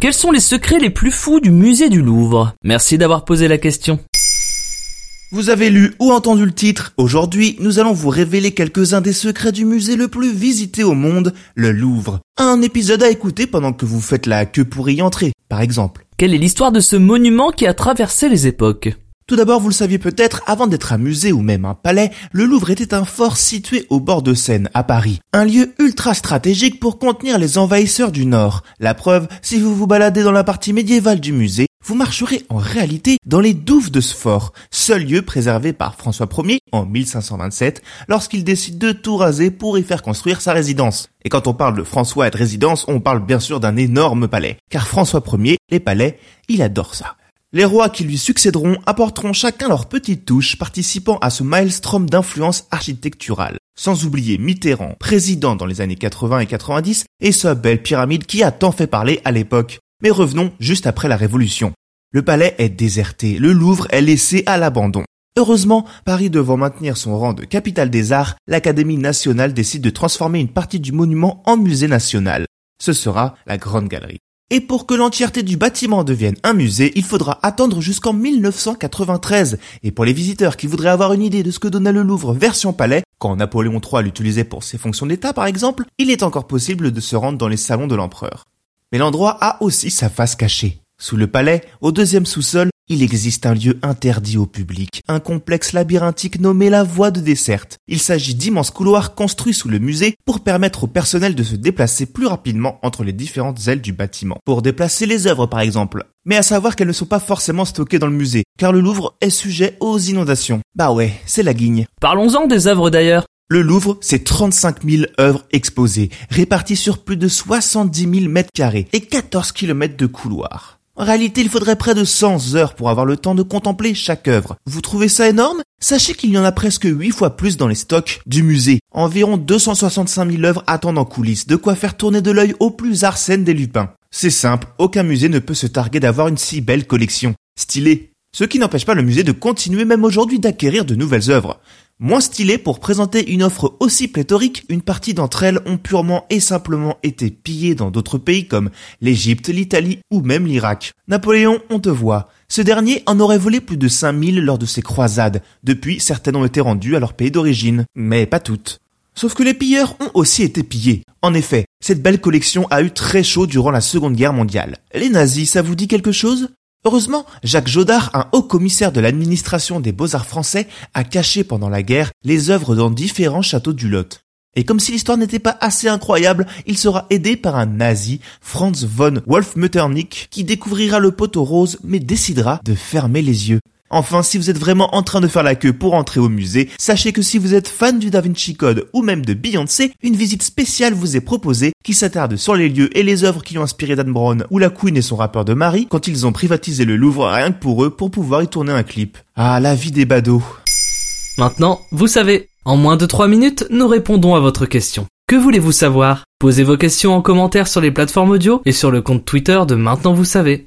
Quels sont les secrets les plus fous du musée du Louvre? Merci d'avoir posé la question. Vous avez lu ou entendu le titre? Aujourd'hui, nous allons vous révéler quelques-uns des secrets du musée le plus visité au monde, le Louvre. Un épisode à écouter pendant que vous faites la queue pour y entrer, par exemple. Quelle est l'histoire de ce monument qui a traversé les époques? Tout d'abord, vous le saviez peut-être, avant d'être un musée ou même un palais, le Louvre était un fort situé au bord de Seine, à Paris. Un lieu ultra stratégique pour contenir les envahisseurs du Nord. La preuve, si vous vous baladez dans la partie médiévale du musée, vous marcherez en réalité dans les douves de ce fort, seul lieu préservé par François Ier en 1527, lorsqu'il décide de tout raser pour y faire construire sa résidence. Et quand on parle de François et de résidence, on parle bien sûr d'un énorme palais. Car François Ier, les palais, il adore ça. Les rois qui lui succéderont apporteront chacun leur petite touche participant à ce maelstrom d'influence architecturale. Sans oublier Mitterrand, président dans les années 80 et 90, et sa belle pyramide qui a tant fait parler à l'époque. Mais revenons juste après la Révolution. Le palais est déserté, le Louvre est laissé à l'abandon. Heureusement, Paris devant maintenir son rang de capitale des arts, l'Académie nationale décide de transformer une partie du monument en musée national. Ce sera la Grande Galerie. Et pour que l'entièreté du bâtiment devienne un musée, il faudra attendre jusqu'en 1993. Et pour les visiteurs qui voudraient avoir une idée de ce que donnait le Louvre version palais, quand Napoléon III l'utilisait pour ses fonctions d'État par exemple, il est encore possible de se rendre dans les salons de l'empereur. Mais l'endroit a aussi sa face cachée. Sous le palais, au deuxième sous-sol, il existe un lieu interdit au public, un complexe labyrinthique nommé la Voie de Desserte. Il s'agit d'immenses couloirs construits sous le musée pour permettre au personnel de se déplacer plus rapidement entre les différentes ailes du bâtiment. Pour déplacer les œuvres par exemple. Mais à savoir qu'elles ne sont pas forcément stockées dans le musée, car le Louvre est sujet aux inondations. Bah ouais, c'est la guigne. Parlons-en des œuvres d'ailleurs. Le Louvre, c'est 35 000 œuvres exposées, réparties sur plus de 70 000 mètres carrés et 14 km de couloirs. En réalité, il faudrait près de 100 heures pour avoir le temps de contempler chaque œuvre. Vous trouvez ça énorme? Sachez qu'il y en a presque 8 fois plus dans les stocks du musée. Environ 265 000 œuvres attendent en coulisses, de quoi faire tourner de l'œil au plus Arsène des Lupins. C'est simple, aucun musée ne peut se targuer d'avoir une si belle collection. Stylé. Ce qui n'empêche pas le musée de continuer même aujourd'hui d'acquérir de nouvelles œuvres. Moins stylé pour présenter une offre aussi pléthorique, une partie d'entre elles ont purement et simplement été pillées dans d'autres pays comme l'Égypte, l'Italie ou même l'Irak. Napoléon, on te voit. Ce dernier en aurait volé plus de 5000 lors de ses croisades. Depuis, certaines ont été rendues à leur pays d'origine. Mais pas toutes. Sauf que les pilleurs ont aussi été pillés. En effet, cette belle collection a eu très chaud durant la Seconde Guerre mondiale. Les nazis, ça vous dit quelque chose? Heureusement, Jacques Jodard, un haut commissaire de l'administration des beaux-arts français, a caché pendant la guerre les œuvres dans différents châteaux du Lot. Et comme si l'histoire n'était pas assez incroyable, il sera aidé par un nazi, Franz von Wolf-Metternich, qui découvrira le poteau rose mais décidera de fermer les yeux. Enfin, si vous êtes vraiment en train de faire la queue pour entrer au musée, sachez que si vous êtes fan du Da Vinci Code ou même de Beyoncé, une visite spéciale vous est proposée qui s'attarde sur les lieux et les œuvres qui ont inspiré Dan Brown ou la Queen et son rappeur de Marie quand ils ont privatisé le Louvre rien que pour eux pour pouvoir y tourner un clip. Ah, la vie des badauds. Maintenant, vous savez, en moins de 3 minutes, nous répondons à votre question. Que voulez-vous savoir? Posez vos questions en commentaire sur les plateformes audio et sur le compte Twitter de Maintenant vous savez.